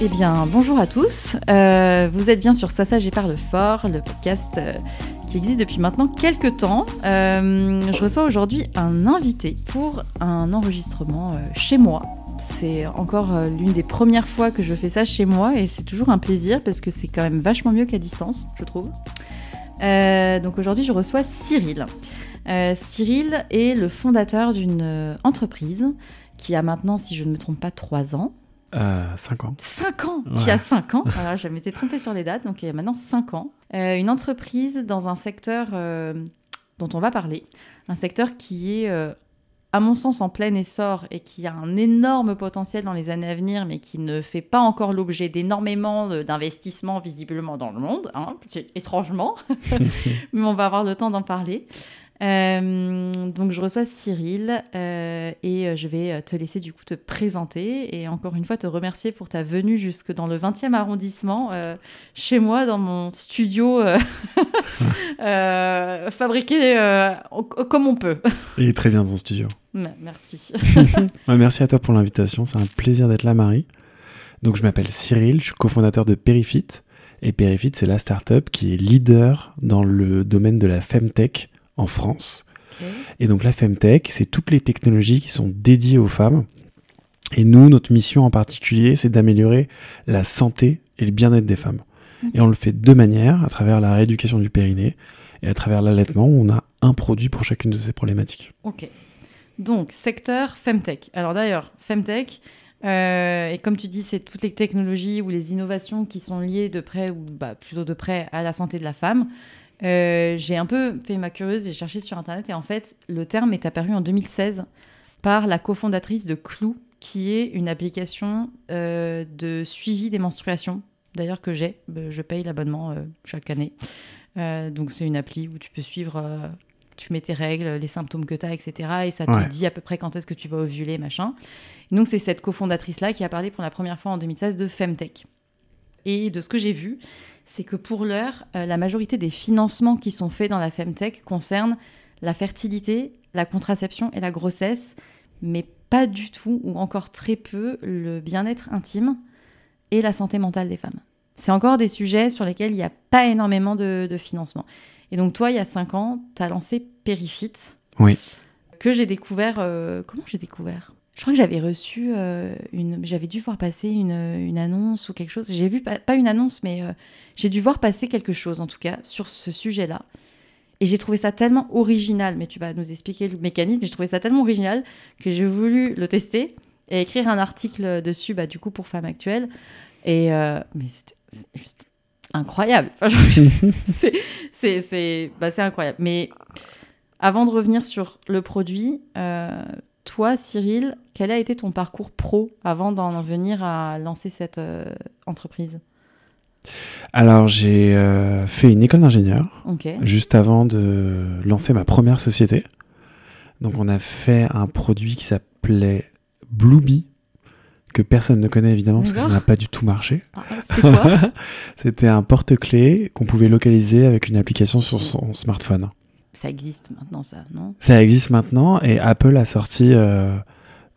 Eh bien, bonjour à tous. Euh, vous êtes bien sur Sois sage et parle fort, le podcast euh, qui existe depuis maintenant quelques temps. Euh, je reçois aujourd'hui un invité pour un enregistrement chez moi. C'est encore l'une des premières fois que je fais ça chez moi et c'est toujours un plaisir parce que c'est quand même vachement mieux qu'à distance, je trouve. Euh, donc aujourd'hui, je reçois Cyril. Euh, Cyril est le fondateur d'une euh, entreprise qui a maintenant, si je ne me trompe pas, 3 ans. 5 ans. 5 ans Qui a 5 ans. Alors, je m'étais trompée sur les dates, donc il y a maintenant 5 ans. une entreprise dans un secteur dont on va parler. Un secteur qui est à mon sens, en plein essor et qui a un énorme potentiel dans les années à venir, mais qui ne fait pas encore l'objet d'énormément d'investissements visiblement dans le monde, hein, étrangement. mais on va avoir le temps d'en parler. Euh, donc je reçois Cyril euh, et euh, je vais te laisser du coup te présenter et encore une fois te remercier pour ta venue jusque dans le 20e arrondissement chez moi dans mon studio fabriqué comme on peut. Il est très bien ton studio. Merci. merci à toi pour l'invitation, c'est un plaisir d'être là Marie. Donc je m'appelle Cyril, je suis cofondateur de Perifit et Perifit c'est la startup qui est leader dans le domaine de la femtech en France. Et donc la Femtech, c'est toutes les technologies qui sont dédiées aux femmes. Et nous, notre mission en particulier, c'est d'améliorer la santé et le bien-être des femmes. Et on le fait de deux manières, à travers la rééducation du périnée et à travers l'allaitement, on a un produit pour chacune de ces problématiques. Ok. Donc, secteur Femtech. Alors d'ailleurs, Femtech, Euh, et comme tu dis, c'est toutes les technologies ou les innovations qui sont liées de près ou bah, plutôt de près à la santé de la femme. Euh, j'ai un peu fait ma curieuse, j'ai cherché sur internet et en fait, le terme est apparu en 2016 par la cofondatrice de Clou, qui est une application euh, de suivi des menstruations. D'ailleurs, que j'ai, je paye l'abonnement chaque année. Euh, donc, c'est une appli où tu peux suivre, euh, tu mets tes règles, les symptômes que tu as, etc. Et ça te dit à peu près quand est-ce que tu vas ovuler, machin. Donc, c'est cette cofondatrice-là qui a parlé pour la première fois en 2016 de Femtech. Et de ce que j'ai vu, c'est que pour l'heure, euh, la majorité des financements qui sont faits dans la Femtech concernent la fertilité, la contraception et la grossesse, mais pas du tout ou encore très peu le bien-être intime et la santé mentale des femmes. C'est encore des sujets sur lesquels il n'y a pas énormément de, de financement. Et donc toi, il y a cinq ans, tu as lancé Perifit, Oui. que j'ai découvert... euh, comment j'ai découvert? Je crois que j'avais reçu euh, une. J'avais dû voir passer une, une annonce ou quelque chose. J'ai vu, pas, pas une annonce, mais euh, j'ai dû voir passer quelque chose, en tout cas, sur ce sujet-là. Et j'ai trouvé ça tellement original, mais tu vas nous expliquer le mécanisme, j'ai trouvé ça tellement original que j'ai voulu le tester et écrire un article dessus, bah, du coup, pour Femmes Actuelles. Et. euh, mais c'était c'est juste incroyable. Enfin, c'est bah, c'est incroyable. Mais avant de revenir sur le produit, euh, toi, Cyril, quel a été ton parcours pro avant d'en venir à lancer cette euh, entreprise? Alors, j'ai euh, fait une école d'ingénieur juste avant de lancer ma première société. Donc, on a fait un produit qui s'appelait Bluebee, que personne ne connaît évidemment parce que ça n'a pas du tout marché. Ah, C'était quoi C'était un porte-clés qu'on pouvait localiser avec une application sur son smartphone. Ça existe maintenant, ça, non? Ça existe maintenant et Apple a sorti euh,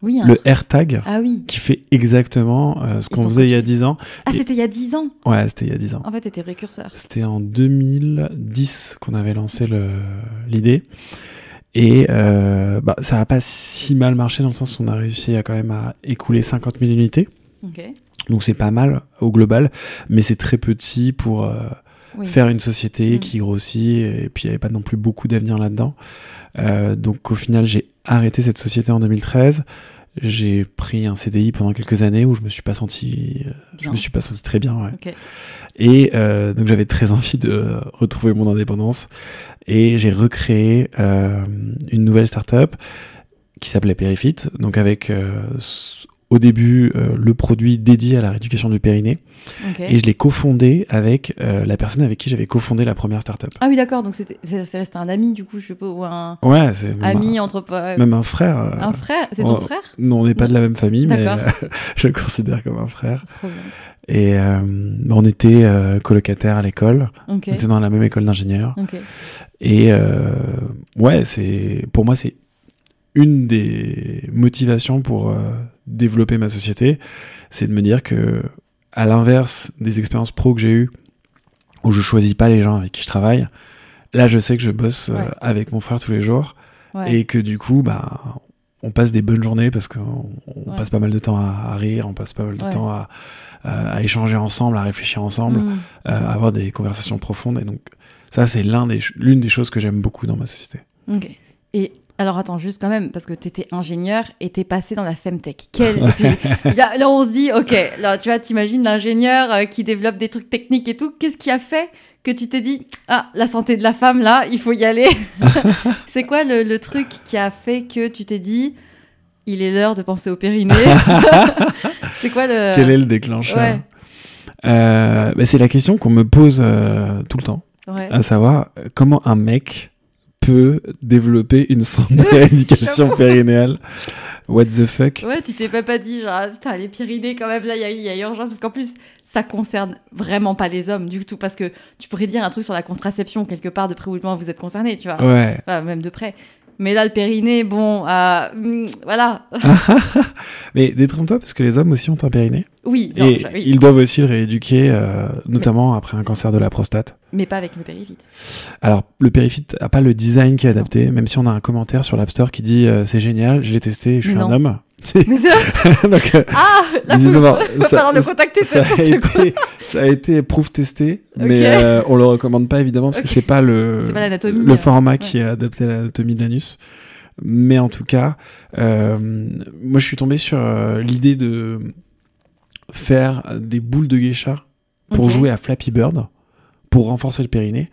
Oui. un le AirTag Ah oui. qui fait exactement euh, ce qu'on faisait il y a copié. 10 ans. Ah, Et- c'était il y a 10 ans? Ouais, c'était il y a 10 ans. En fait, t'étais précurseur. C'était en 2010 qu'on avait lancé le- l'idée. Et euh, bah, ça n'a pas si mal marché dans le sens où on a réussi à quand même à écouler 50 000 unités. Donc c'est pas mal au global, mais c'est très petit pour euh, Oui. faire une société Mm. qui grossit. Et puis il n'y avait pas non plus beaucoup d'avenir là-dedans. Euh, donc au final, j'ai arrêté cette société en 2013. J'ai pris un CDI pendant quelques années où je me suis pas senti, je me suis pas senti très bien. Ouais. Et donc j'avais très envie de retrouver mon indépendance et j'ai recréé euh, une nouvelle startup qui s'appelait Perifit. Donc avec euh, au début euh, le produit dédié à la rééducation du périnée et je l'ai cofondé avec la personne avec qui j'avais cofondé la première startup. Ah oui, d'accord. Donc c'était, c'est resté un ami, du coup, je sais pas, ou un Ouais, ami un, entre même un frère. un frère? C'est ton oh, frère? non, on n'est pas de la même famille, mais je le considère comme un frère. Trop bien. Et euh, on était euh, colocataires à l'école. On était dans la même école d'ingénieur. Ok. Et euh, ouais, c'est pour moi c'est une des motivations pour euh, développer ma société, c'est de me dire que à l'inverse des expériences pro que j'ai eues où je choisis pas les gens avec qui je travaille, là je sais que je bosse euh, Ouais. avec mon frère tous les jours Ouais. et que du coup bah on passe des bonnes journées parce qu'on on Ouais. passe pas mal de temps à, à rire, on passe pas mal de temps à, à- à échanger ensemble, à réfléchir ensemble Mm. euh, avoir des conversations profondes. Et donc, ça, c'est l'un des, l'une des choses que j'aime beaucoup dans ma société. Ok. Et alors attends, juste quand même, parce que tu étais ingénieur et t'es passé dans la Femtech. Quel... là, là, on se dit, ok, là, tu vois, t'imagines l'ingénieur euh, qui développe des trucs techniques et tout. Qu'est-ce qui a fait que tu t'es dit, ah, la santé de la femme, là, il faut y aller C'est quoi le, le truc qui a fait que tu t'es dit, il est l'heure de penser au périnée C'est quoi le... Quel est le déclencheur ouais. Euh, bah, C'est la question qu'on me pose euh, tout le temps, Ouais. à savoir comment un mec peut développer une sonde de rééducation périnéale? What the fuck? Ouais, tu t'es pas, pas dit, genre, ah, putain, les Pyrénées, quand même, là, il y y a urgence. Parce qu'en plus, ça concerne vraiment pas les hommes du tout. Parce que tu pourrais dire un truc sur la contraception, quelque part, de près ou de loin, vous êtes concerné, tu vois. Ouais. Enfin, même de près. Mais là, le périnée, bon, euh, mm, voilà. Mais détrompe-toi parce que les hommes aussi ont un périnée. Oui, non, et ça, oui. ils doivent aussi le rééduquer, euh, notamment après un cancer de la prostate. mais pas avec le périvite. Alors, le Perifit a pas le design qui est adapté, même si on a un commentaire sur l'App Store qui dit euh, c'est génial, je l'ai testé, je suis un non. Mais Donc, euh, Ah, là, ça- falloir le contacter, ça, c'est a été, ça a été proof testé, mais euh, on le recommande pas évidemment parce que c'est pas le, pas le euh, format ouais. qui est adapté à l'anatomie de l'anus. Mais en tout cas, euh, moi je suis tombé sur euh, l'idée de faire des boules de geisha pour jouer à Flappy Bird, pour renforcer le périnée.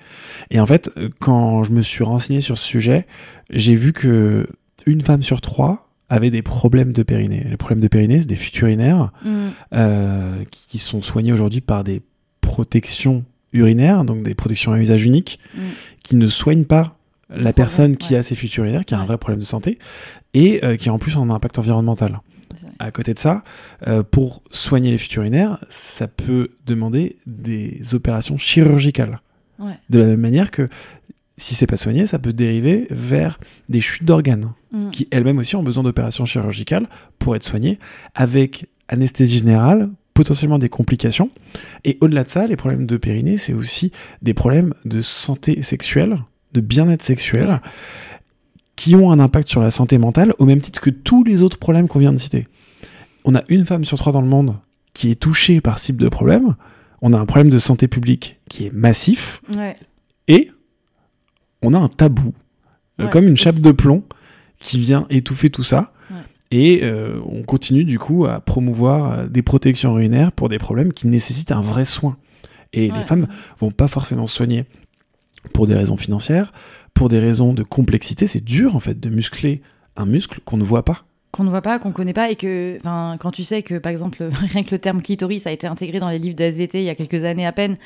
Et en fait, quand je me suis renseigné sur ce sujet, j'ai vu que une femme sur trois avait des problèmes de périnée. Les problèmes de périnée, c'est des fuites urinaires Mm. euh, qui sont soignés aujourd'hui par des protections urinaires, donc des protections à usage unique, Mm. qui ne soignent pas la problème, personne qui ouais. a ces fuites urinaires, qui a un vrai problème de santé, et euh, qui en plus ont un impact environnemental. À côté de ça, euh, pour soigner les fuites urinaires, ça peut demander des opérations chirurgicales. Ouais. De la même manière que si c'est pas soigné, ça peut dériver vers des chutes d'organes Mm. qui elles-mêmes aussi ont besoin d'opérations chirurgicales pour être soignées, avec anesthésie générale, potentiellement des complications. Et au-delà de ça, les problèmes de périnée, c'est aussi des problèmes de santé sexuelle, de bien-être sexuel, qui ont un impact sur la santé mentale, au même titre que tous les autres problèmes qu'on vient de citer. On a une femme sur trois dans le monde qui est touchée par ce type de problème. On a un problème de santé publique qui est massif. Ouais. On a un tabou, euh, Ouais, comme une chape de plomb qui vient étouffer tout ça. Ouais. Et euh, on continue du coup à promouvoir euh, des protections urinaires pour des problèmes qui nécessitent un vrai soin. Et Ouais. les femmes vont pas forcément se soigner pour des raisons financières, pour des raisons de complexité. C'est dur en fait de muscler un muscle qu'on ne voit pas. qu'on ne voit pas, qu'on connaît pas, et que quand tu sais que, par exemple, rien que le terme clitoris a été intégré dans les livres de SVT il y a quelques années à peine,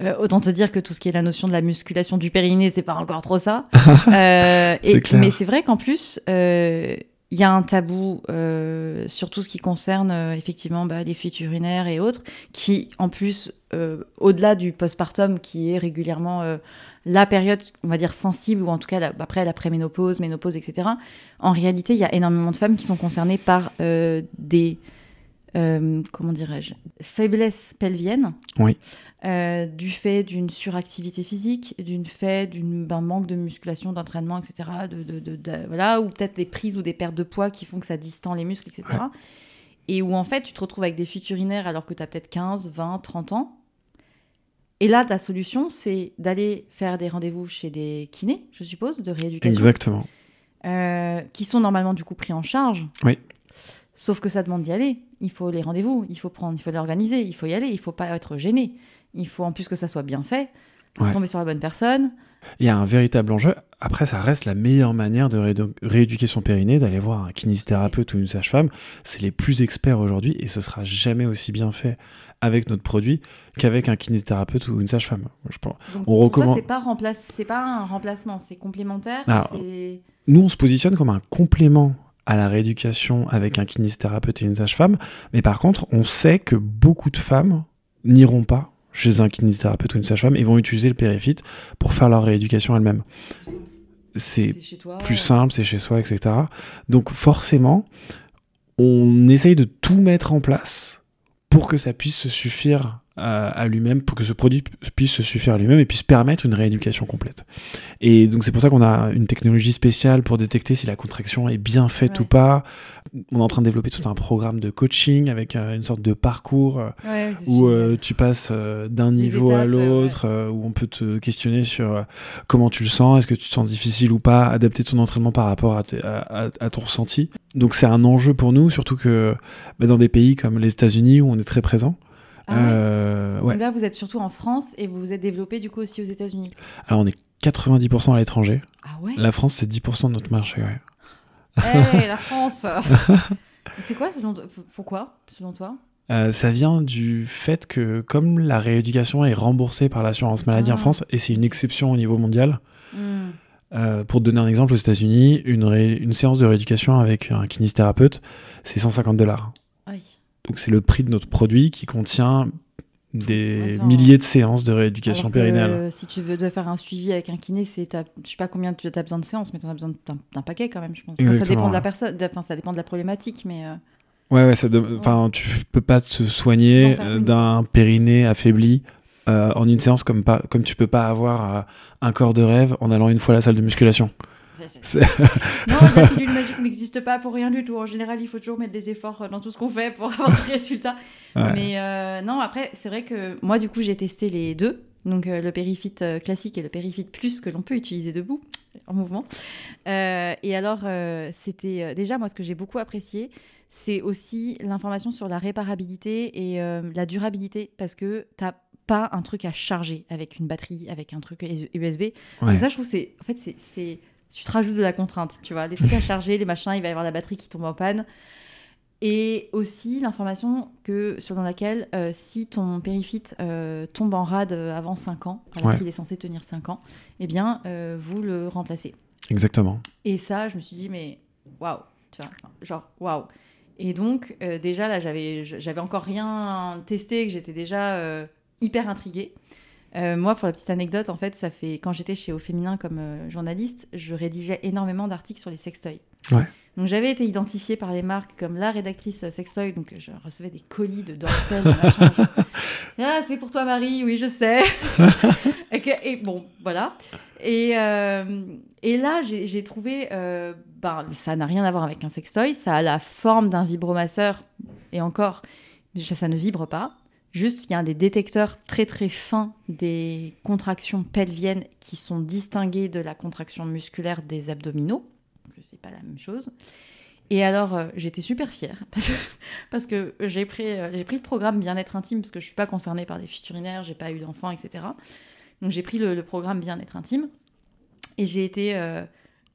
euh, autant te dire que tout ce qui est la notion de la musculation du périnée, c'est pas encore trop ça. Euh, et- C'est clair. Mais c'est vrai qu'en plus, euh, il y a un tabou euh, sur tout ce qui concerne euh, effectivement bah, les fuites urinaires et autres, qui en plus, euh, au-delà du postpartum, qui est régulièrement euh, la période, on va dire, sensible, ou en tout cas la- après la préménopause, ménopause, etc., en réalité, il y a énormément de femmes qui sont concernées par euh, des, euh, comment dirais-je, faiblesses pelviennes. Oui. Euh, du fait d'une suractivité physique, d'une fait d'un manque de musculation, d'entraînement, etc. De, de- de- de- voilà, ou peut-être des prises ou des pertes de poids qui font que ça distend les muscles, etc. Et où en fait tu te retrouves avec des fuites urinaires alors que tu as peut-être 15, 20, 30 ans. Et là, ta solution, c'est d'aller faire des rendez-vous chez des kinés, je suppose, de rééducation Exactement. euh, qui sont normalement du coup pris en charge. Oui. Sauf que ça demande d'y aller. Il faut les rendez-vous, il faut prendre, il faut l'organiser, il faut y aller, il faut pas être gêné. Il faut en plus que ça soit bien fait, Ouais. tomber sur la bonne personne. Il y a un véritable enjeu. Après, ça reste la meilleure manière de réédu- rééduquer son périnée, d'aller voir un kinésithérapeute ou une sage-femme. C'est les plus experts aujourd'hui et ce sera jamais aussi bien fait avec notre produit qu'avec un kinésithérapeute ou une sage-femme. Je pense. Donc, On recommande- c'est pas remplace, c'est pas un remplacement, c'est complémentaire. Alors, Nous, on se positionne comme un complément à la rééducation avec un kinésithérapeute et une sage-femme. Mais par contre, on sait que beaucoup de femmes n'iront pas chez un kinésithérapeute ou une sage-femme et vont utiliser le périfit pour faire leur rééducation elles-mêmes. C'est plus simple, c'est chez soi, etc. Donc forcément, on essaye de tout mettre en place pour que ça puisse se suffire à, à lui-même, pour que ce produit pu- puisse se suffire à lui-même et puisse permettre une rééducation complète. Et donc c'est pour ça qu'on a une technologie spéciale pour détecter si la contraction est bien faite Ouais. ou pas. On est en train de développer tout un programme de coaching avec euh, une sorte de parcours euh, Ouais, où euh, tu passes euh, d'un niveau à étapes, euh, l'autre, euh, où on peut te questionner sur euh, comment tu le sens, est-ce que tu te sens difficile ou pas, adapter ton entraînement par rapport à ton ressenti. Donc c'est un enjeu pour nous, surtout que bah, dans des pays comme les États-Unis où on est très présent. Ah ouais euh, ouais. Là, vous êtes surtout en France et vous vous êtes développé du coup aussi aux États-Unis. Alors on est 90% à l'étranger. Ah ouais La France c'est 10% de notre marché. Ouais. Hey, la France C'est quoi selon Pourquoi, selon toi? Euh, ça vient du fait que comme la rééducation est remboursée par l'assurance maladie en Ah. France, et c'est une exception au niveau mondial, Hmm. Euh, pour te donner un exemple, aux États-Unis, une, séance de rééducation avec un kinésithérapeute, c'est 150 dollars. Donc c'est le prix de notre produit qui contient des Enfin, milliers de séances de rééducation périnéale. euh, si tu veux dois faire un suivi avec un kiné, c'est je sais pas combien tu as besoin de séances, mais tu as besoin d'un paquet quand même, je pense. Enfin, ça dépend de la personne, enfin ça dépend de la problématique, mais euh, Ouais, ouais, ça de- enfin, tu peux pas te soigner en euh, d'un périnée affaibli euh, en une séance comme, pas, comme tu peux pas avoir euh, un corps de rêve en allant une fois à la salle de musculation. C'est- non, la pilule magique n'existe pas pour rien du tout. En général, il faut toujours mettre des efforts euh, dans tout ce qu'on fait pour avoir des résultats. Ouais. Mais euh, non, après, c'est vrai que moi, du coup, j'ai testé les deux. Donc euh, le périfit classique et le périfit plus que l'on peut utiliser debout, en mouvement. Euh, et alors, euh, c'était déjà, moi, ce que j'ai beaucoup apprécié, c'est aussi l'information sur la réparabilité et euh, la durabilité, parce que t'as pas un truc à charger avec une batterie, avec un truc USB. Ouais. Donc ça, je trouve, c'est, en fait, c'est, c'est, tu te rajoutes de la contrainte, tu vois, les trucs à charger, les machins, il va y avoir la batterie qui tombe en panne. Et aussi l'information que selon laquelle euh, si ton périfit euh, tombe en rade euh, avant 5 ans, alors Ouais. qu'il est censé tenir 5 ans, eh bien euh, vous le remplacez. Exactement. Et ça, je me suis dit mais waouh, tu vois, genre waouh. Et donc déjà là, j'avais j'avais encore rien testé, que j'étais déjà hyper intriguée. Euh, moi, pour la petite anecdote, en fait, ça fait quand j'étais chez Au Féminin comme euh, journaliste, je rédigeais énormément d'articles sur les sextoys. Ouais. Donc j'avais été identifiée par les marques comme la rédactrice euh, sextoy, donc je recevais des colis de dorsal, de ah c'est pour toi Marie, oui je sais. et, que- et bon voilà. Et, euh, et là j'ai trouvé, ben ça n'a rien à voir avec un sextoy, ça a la forme d'un vibromasseur et encore ça, ça ne vibre pas. Juste, il y a des détecteurs très très fins des contractions pelviennes qui sont distinguées de la contraction musculaire des abdominaux. Donc, c'est pas la même chose. Et alors, euh, j'étais super fière parce que, parce que j'ai pris, euh, j'ai pris le programme bien-être intime parce que je suis pas concernée par des fuites urinaires, j'ai pas eu d'enfants, etc. Donc j'ai pris le, le programme bien-être intime et j'ai été euh,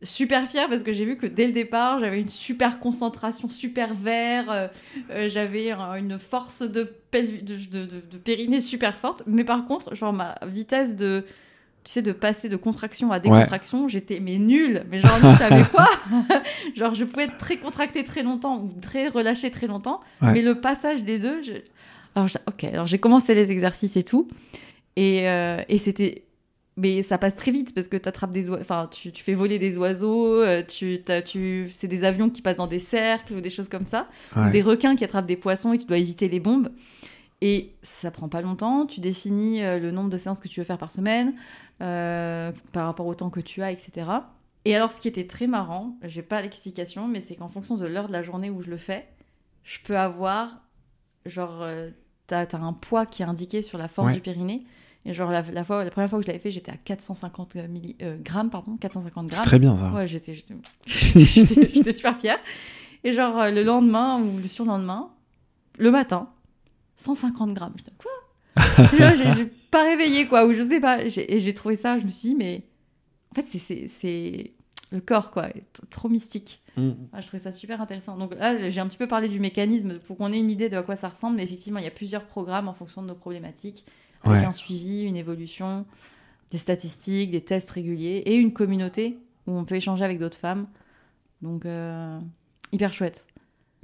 super fière parce que j'ai vu que dès le départ, j'avais une super concentration, super vert, euh, euh, j'avais un- une force de, pel- de, de- de- de périnée super forte. Mais par contre, genre ma vitesse de tu sais, de passer de contraction à décontraction, j'étais mais nulle. Mais genre, tu savais quoi Genre, je pouvais être très contractée très longtemps ou très relâchée très longtemps, Ouais. mais le passage des deux, je... alors je- ok, alors j'ai commencé les exercices et tout, et, euh, et c'était, mais ça passe très vite parce que t'attrapes des enfin, tu, tu fais voler des oiseaux, euh, tu, tu, c'est des avions qui passent dans des cercles ou des choses comme ça, ou des requins qui attrapent des poissons et tu dois éviter les bombes. Et ça prend pas longtemps. Tu définis euh, le nombre de séances que tu veux faire par semaine, euh, par rapport au temps que tu as, etc. Et alors, ce qui était très marrant, j'ai pas l'explication, mais c'est qu'en fonction de l'heure de la journée où je le fais, je peux avoir, genre, t'as as un poids qui est indiqué sur la force Ouais. du périnée. Et genre, la, la fois, la première fois que je l'avais fait, j'étais à 450 milli- euh, grammes, pardon, 450 C'est grammes. très bien ça. Ouais, j'étais j'étais- super fière. Et genre, euh, le lendemain ou le surlendemain, le matin, 150 grammes. J'étais quoi? J'ai pas réveillé, quoi, ou je sais pas. J'ai- Et j'ai trouvé ça, je me suis dit, mais en fait, c'est- c'est c'est le corps, quoi, trop mystique. Mm. Ah, je trouvais ça super intéressant. Donc là, j'ai un petit peu parlé du mécanisme pour qu'on ait une idée de à quoi ça ressemble, mais effectivement, il y a plusieurs programmes en fonction de nos problématiques, avec un suivi, une évolution, des statistiques, des tests réguliers, et une communauté où on peut échanger avec d'autres femmes. Donc, euh, hyper chouette.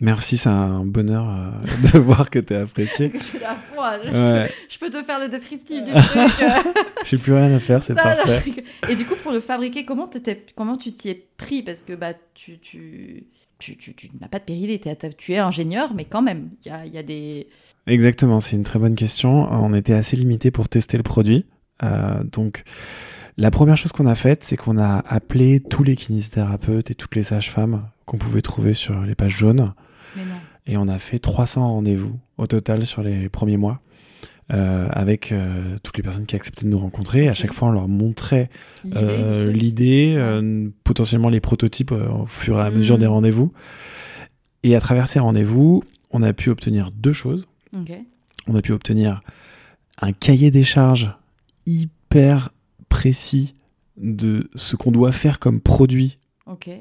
Merci, c'est un bonheur euh, de voir que t'es apprécié. Que j'ai à fond, je, Ouais, je peux te faire le descriptif du truc. euh. j'ai plus rien à faire, c'est non, parfait. je rigole. Et du coup, pour le fabriquer, comment, comment tu t'y es pris? Parce que bah, tu, tu, tu, tu, tu n'as pas de t'as- tu es ingénieur, mais quand même, il y a, y a des... Exactement, c'est une très bonne question. On était assez limité pour tester le produit. Euh, donc, la première chose qu'on a faite, c'est qu'on a appelé tous les kinésithérapeutes et toutes les sages-femmes qu'on pouvait trouver sur les pages jaunes. Et on a fait 300 rendez-vous au total sur les premiers mois. euh, avec euh, toutes les personnes qui acceptaient de nous rencontrer. À chaque fois, on leur montrait L'idée, euh, l'idée, potentiellement les prototypes au fur et à mesure Mhm. des rendez-vous. Et à travers ces rendez-vous, on a pu obtenir deux choses. On a pu obtenir un cahier des charges hyper précis de ce qu'on doit faire comme produit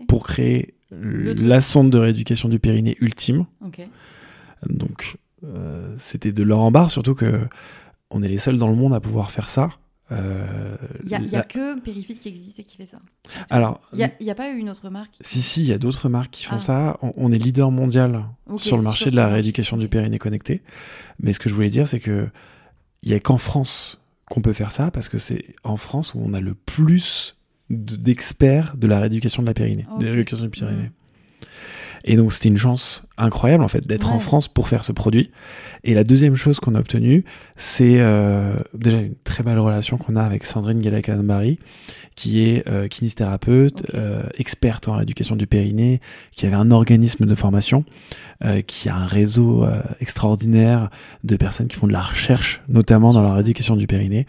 pour créer. La sonde de rééducation du périnée ultime. Donc, euh, c'était de l'or en barre, surtout que on est les seuls dans le monde à pouvoir faire ça. Euh, Il n'y a, que Périfit qui existe et qui fait ça. Alors, Il n'y a, pas eu une autre marque si, si, il y a d'autres marques qui font Ah. ça. On, on est leader mondial sur le marché sur de la rééducation du périnée connecté. Mais ce que je voulais dire, c'est que il y a qu'en France qu'on peut faire ça, parce que c'est en France où on a le plus d'experts de la rééducation de la périnée, de Ok. la rééducation du périnée. Mhm. Et donc c'était une chance incroyable en fait d'être en. France pour faire ce produit. Et la deuxième chose qu'on a obtenue, c'est euh, déjà une très belle relation qu'on a avec Sandrine Guélac-Barry, qui est euh, kinésithérapeute, euh, experte en rééducation du périnée, qui avait un organisme de formation, euh, qui a un réseau extraordinaire de personnes qui font de la recherche, notamment dans la rééducation du périnée,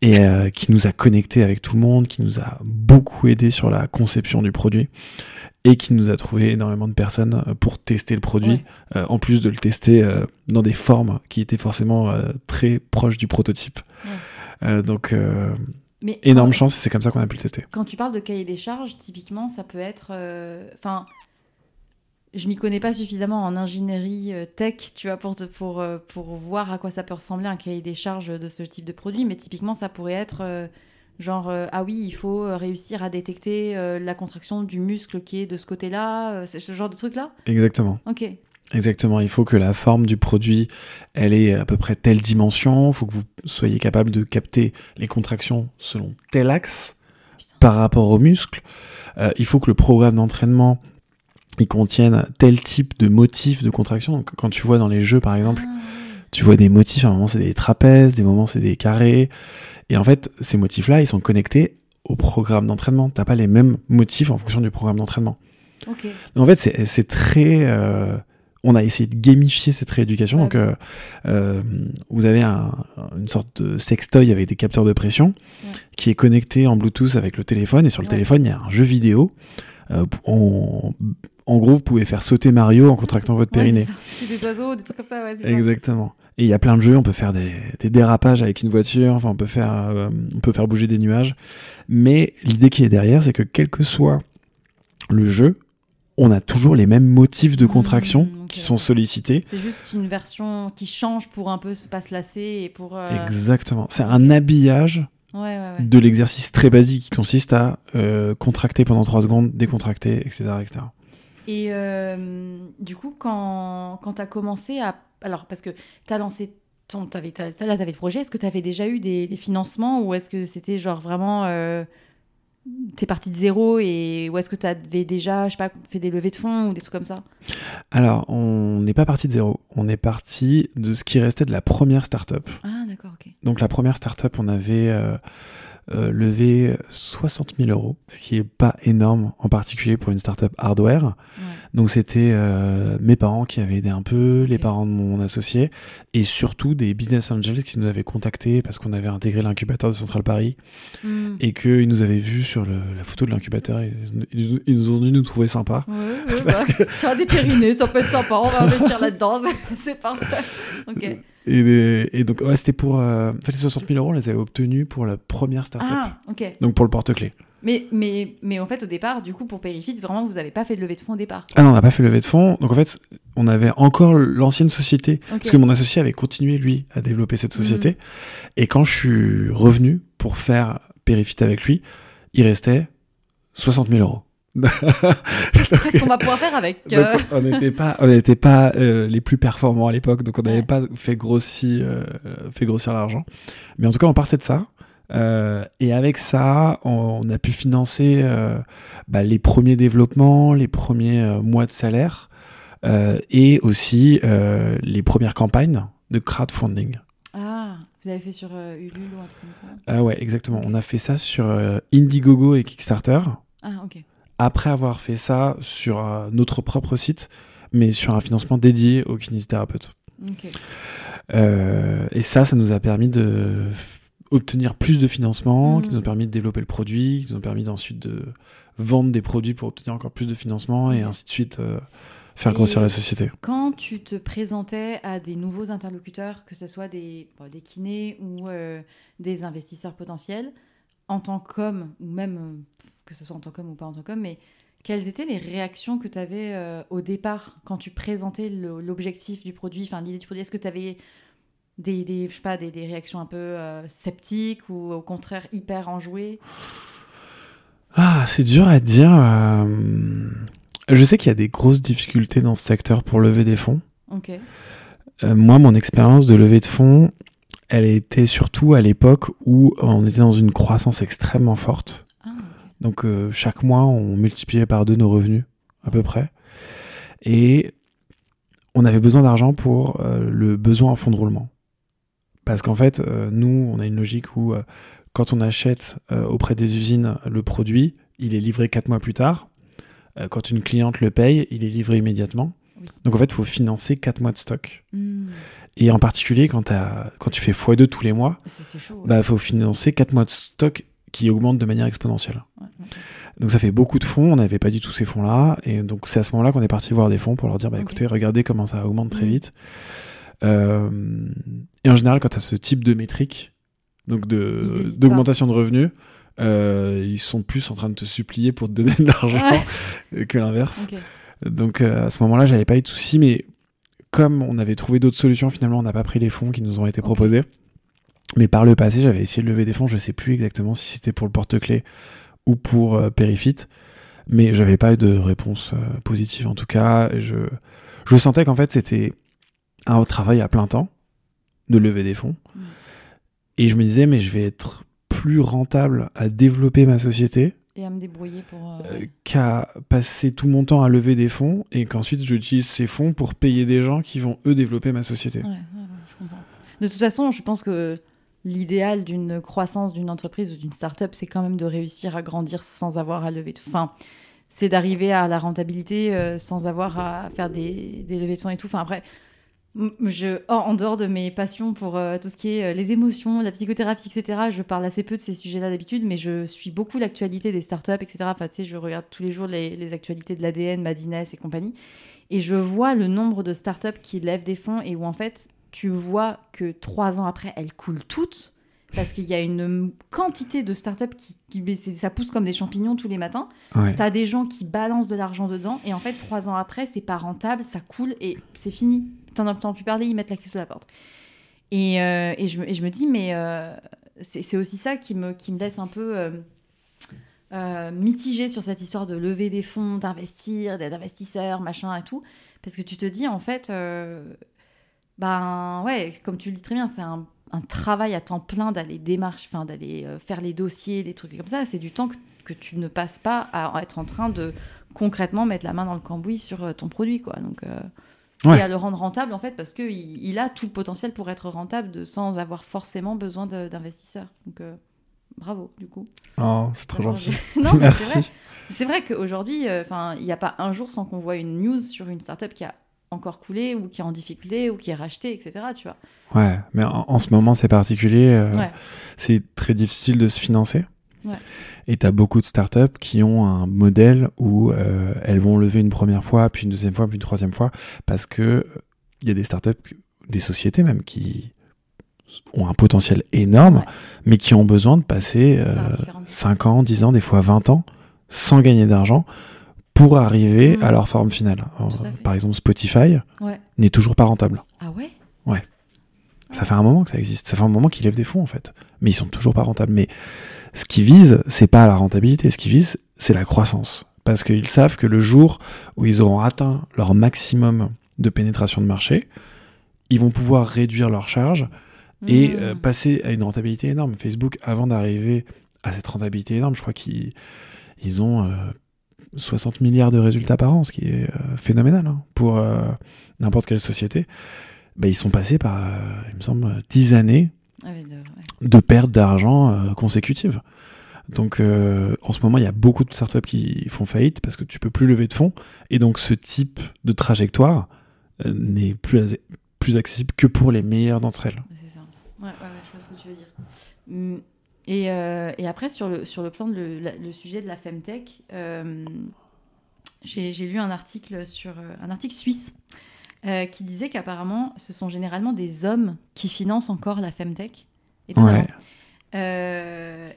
et euh, qui nous a connectés avec tout le monde, qui nous a beaucoup aidé sur la conception du produit et qui nous a trouvé énormément de personnes euh, pour tester le produit, Ouais. euh, en plus de le tester euh, dans des formes qui étaient forcément euh, très proches du prototype. Ouais. Donc, Mais énorme chance et c'est comme ça qu'on a pu le tester. Quand tu parles de cahier des charges, typiquement, ça peut être. Enfin, je m'y connais pas suffisamment en ingénierie tech, tu vois, pour, te- pour, pour voir à quoi ça peut ressembler un cahier des charges de ce type de produit. Mais typiquement, ça pourrait être genre euh, ah oui, il faut euh, réussir à détecter euh, la contraction du muscle qui est de ce côté-là. c'est ce genre de truc-là? Exactement. Ok. Exactement, il faut que la forme du produit, elle ait à peu près telle dimension, il faut que vous soyez capable de capter les contractions selon tel axe Putain. par rapport aux muscles. Euh, il faut que le programme d'entraînement, il contienne tel type de motif de contraction. Donc, quand tu vois dans les jeux, par exemple, Ah. Tu vois des motifs, à un moment c'est des trapèzes, des moments c'est des carrés. Et en fait, ces motifs-là, ils sont connectés au programme d'entraînement. T'as pas les mêmes motifs en fonction du programme d'entraînement. En fait, c'est très. euh, on a essayé de gamifier cette rééducation. Ouais, donc, euh, euh, vous avez un- une sorte de sextoy avec des capteurs de pression Ouais. qui est connecté en Bluetooth avec le téléphone. Et sur le Ouais. téléphone, il y a un jeu vidéo. Euh, en gros, vous pouvez faire sauter Mario en contractant votre périnée. c'est des oiseaux, des trucs comme ça, ouais. ça. Exactement. Et il y a plein de jeux, on peut faire des, des dérapages avec une voiture, enfin on peut faire, euh, on peut faire bouger des nuages. Mais l'idée qui est derrière, c'est que quel que soit le jeu, on a toujours les mêmes motifs de contraction Mmh, ok. qui sont sollicités. C'est juste une version qui change pour un peu se pas se lasser et pour. euh, Exactement. C'est un habillage Ouais, ouais, ouais. de l'exercice très basique qui consiste à euh, contracter pendant 3 secondes, décontracter, etc. etc. Et euh, du coup, quand, quand tu as commencé à. Alors, parce que tu as lancé. Ton, t'avais, t'as- là, tu avais le projet. Est-ce que tu avais déjà eu des, des financements ou est-ce que c'était genre vraiment. Euh, T'es parti de zéro et ou est-ce que tu avais déjà, je sais pas, fait des levées de fonds ou des trucs comme ça? Alors, on n'est pas parti de zéro. On est parti de ce qui restait de la première startup. Ah, d'accord, ok. Donc la première startup, on avait euh, euh, levé 60 000 euros, ce qui est pas énorme, en particulier pour une startup hardware. Ouais. Donc c'était euh, mes parents qui avaient aidé un peu, les parents de mon associé, et surtout des business angels qui nous avaient contactés parce qu'on avait intégré l'incubateur de Central Paris Hmm. et qu'ils nous avaient vus sur le- la photo de l'incubateur. Ils, ils nous ont dû nous trouver sympas. Ouais, ouais, Parce bah, des périnés, ça peut être sympa, on va investir là-dedans, c'est- c'est parfait. Ok. Et, donc ouais, c'était pour... euh, en fait les 60 000 euros, on les avait obtenus pour la première startup. Ah, ok. Donc pour le porte-clés. Mais, mais, mais en fait, au départ, du coup, pour Périfit, vraiment, vous n'avez pas fait de levée de fonds au départ. Ah non, on n'a pas fait levée de fonds. Donc en fait, on avait encore l'ancienne société. Parce que mon associé avait continué, lui, à développer cette société. Et quand je suis revenu pour faire Périfit avec lui, il restait 60 000 euros. Qu'est-ce qu'on va pouvoir faire avec euh, Donc, on n'était pas, on pas euh, les plus performants à l'époque, donc on n'avait Ouais. pas fait grossir, euh, fait grossir l'argent. Mais en tout cas, on partait de ça. Et avec ça, on, on a pu financer bah, les premiers développements, les premiers mois de salaire et aussi les premières campagnes de crowdfunding. Ah, vous avez fait sur Ulule ou un truc comme ça? Ah ouais, exactement. On a fait ça sur Indiegogo et Kickstarter. Ah, ok. Après avoir fait ça sur euh, notre propre site, mais sur un financement dédié aux kinésithérapeutes. Ok. Euh, et ça, ça nous a permis de obtenir plus de financement, Mhm. qui nous a permis de développer le produit, qui nous a permis d'ensuite de vendre des produits pour obtenir encore plus de financement et Mhm. ainsi de suite euh, faire Et- grossir la société. Quand tu te présentais à des nouveaux interlocuteurs, que ce soit des, bon, des kinés ou euh, des investisseurs potentiels, en tant qu'homme, ou même que ce soit en tant qu'homme ou pas en tant qu'homme, mais quelles étaient les réactions que tu avais euh, au départ quand tu présentais l'objectif du produit, enfin l'idée du produit? Est-ce que tu avais des, des, je sais pas, des, des réactions un peu euh, sceptiques ou au contraire hyper enjouées? Ah, c'est dur à dire. euh, Je sais qu'il y a des grosses difficultés dans ce secteur pour lever des fonds. Moi, mon expérience de levée de fonds, elle était surtout à l'époque où on était dans une croissance extrêmement forte. Donc euh, chaque mois, on multipliait par deux nos revenus, à peu près. Et on avait besoin d'argent pour euh, le besoin en fonds de roulement. Parce qu'en fait, euh, nous, on a une logique où quand on achète auprès des usines le produit, il est livré 4 mois plus tard. Quand une cliente le paye, il est livré immédiatement. Oui. Donc en fait, il faut financer 4 mois de stock. Hmm. Et en particulier, quand, tu fais x2 tous les mois, ouais. il bah, faut financer 4 mois de stock qui augmentent de manière exponentielle. Ouais. Donc ça fait beaucoup de fonds, on n'avait pas du tout ces fonds-là. Et donc c'est à ce moment-là qu'on est parti voir des fonds pour leur dire, bah, écoutez, regardez comment ça augmente très Mhm. vite. Euh, et en général, quand tu as ce type de métrique, donc de- d'augmentation de revenus, euh, ils sont plus en train de te supplier pour te donner de l'argent que l'inverse. Donc euh, à ce moment-là, j'avais pas eu de soucis, mais comme on avait trouvé d'autres solutions, finalement, on n'a pas pris les fonds qui nous ont été proposés. Mais par le passé, j'avais essayé de lever des fonds, je sais plus exactement si c'était pour le porte-clés ou pour euh, Perifit, mais j'avais pas eu de réponse euh, positive en tout cas. Je, je sentais qu'en fait, c'était un travail à plein temps de lever des fonds. Mm. Et je me disais, mais je vais être plus rentable à développer ma société Et à me débrouiller pour. euh, euh, qu'à passer tout mon temps à lever des fonds et qu'ensuite j'utilise ces fonds pour payer des gens qui vont eux développer ma société. Ouais, ouais, ouais, je comprends. De toute façon, je pense que l'idéal d'une croissance d'une entreprise ou d'une start-up, c'est quand même de réussir à grandir sans avoir à lever de Enfin, c'est d'arriver à la rentabilité euh, sans avoir à faire des, des levées de fonds et tout. Enfin, après, je, en- dehors de mes passions pour euh, tout ce qui est euh, les émotions, la psychothérapie, etc., je parle assez peu de ces sujets-là d'habitude, mais je suis beaucoup l'actualité des startups, etc. Tu sais, je regarde tous les jours les, les actualités de l'ADN, Madines et compagnie. Et je vois le nombre de startups qui lèvent des fonds et où en fait, tu vois que trois ans après, elles coulent toutes parce qu'il y a une quantité de startups qui, qui ça pousse comme des champignons tous les matins. Ouais. T'as des gens qui balancent de l'argent dedans et en fait, trois ans après, c'est pas rentable, ça coule et c'est fini. T'en entends plus parler, ils mettent la clé sous la porte. Et, euh, et, je, me- et je me dis, mais euh, c'est aussi ça qui me, qui me laisse un peu euh, euh, mitigée sur cette histoire de lever des fonds, d'investir, d'être investisseur, machin et tout. Parce que tu te dis, en fait, ben ouais, comme tu le dis très bien, c'est un, un travail à temps plein d'aller démarche, enfin d'aller euh, faire les dossiers, les trucs comme ça. C'est du temps que, que tu ne passes pas à être en train de concrètement mettre la main dans le cambouis sur euh, ton produit, quoi. Donc, euh, Ouais. et à le rendre rentable, en fait, parce qu'il il a tout le potentiel pour être rentable de, sans avoir forcément besoin d'investisseurs. Donc, euh, bravo, du coup. Oh, c'est trop gentil. non, mais c'est vrai. Merci. C'est vrai qu'aujourd'hui, euh, enfin, il n'y a pas un jour sans qu'on voit une news sur une startup qui a encore coulé ou qui est en difficulté ou qui est rachetée, etc. Tu vois. Ouais, mais en, en ce moment c'est particulier. euh, Ouais. C'est très difficile de se financer. Ouais. Et tu as beaucoup de startups qui ont un modèle où euh, elles vont lever une première fois, puis une deuxième fois, puis une troisième fois, parce que il y a des startups, des sociétés même, qui ont un potentiel énorme, Ouais. mais qui ont besoin de passer euh, Par différentes 5 ans, 10 ans, des fois 20 ans, sans gagner d'argent, pour arriver Mhm. à leur forme finale. Alors, par exemple, Spotify Ouais. n'est toujours pas rentable. Ah ouais? Ça fait un moment que ça existe. Ça fait un moment qu'ils lèvent des fonds, en fait. Mais ils sont toujours pas rentables. Mais ce qu'ils visent, c'est pas la rentabilité. Ce qu'ils visent, c'est la croissance. Parce qu'ils savent que le jour où ils auront atteint leur maximum de pénétration de marché, ils vont pouvoir réduire leurs charges et Mmh. euh, passer à une rentabilité énorme. Facebook, avant d'arriver à cette rentabilité énorme, je crois qu'ils ils ont euh, 60 milliards de résultats par an, ce qui est euh, phénoménal hein, pour euh, n'importe quelle société. Bah, ils sont passés par, euh, il me semble, 10 années Ah de- ouais. de perte d'argent consécutive. Donc euh, en ce moment, il y a beaucoup de startups qui font faillite parce que tu peux plus lever de fonds. Et donc ce type de trajectoire euh, n'est plus, plus accessible que pour les meilleures d'entre elles. C'est ça. Ouais, ouais, ouais, je vois ce que tu veux dire. Et, euh, et après, sur le, sur le plan de le, la- le sujet de la Femtech, euh, j'ai lu un article, sur, euh, un article suisse euh, qui disait qu'apparemment, ce sont généralement des hommes qui financent encore la Femtech. Ouais.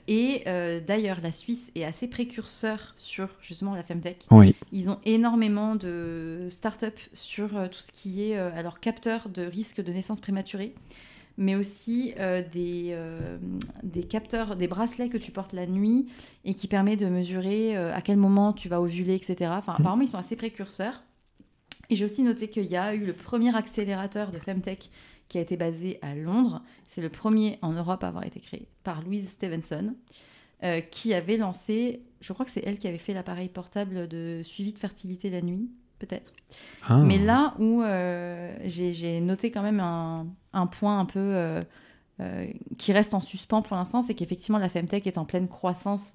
Et d'ailleurs, la Suisse est assez précurseur sur justement la Femtech. Oui. Ils ont énormément de startups sur tout ce qui est alors capteurs de risque de naissance prématurée, mais aussi euh, des, euh, des capteurs, des bracelets que tu portes la nuit et qui permet de mesurer euh, à quel moment tu vas ovuler, etc. Enfin, apparemment, ils sont assez précurseurs. Et j'ai aussi noté qu'il y a eu le premier accélérateur de Femtech qui a été basé à Londres. C'est le premier en Europe à avoir été créé par Louise Stevenson, qui avait lancé, je crois que c'est elle qui avait fait l'appareil portable de suivi de fertilité la nuit. Peut-être. Ah. Mais là où euh, j'ai noté quand même un, un point un peu euh, euh, qui reste en suspens pour l'instant, c'est qu'effectivement la Femtech est en pleine croissance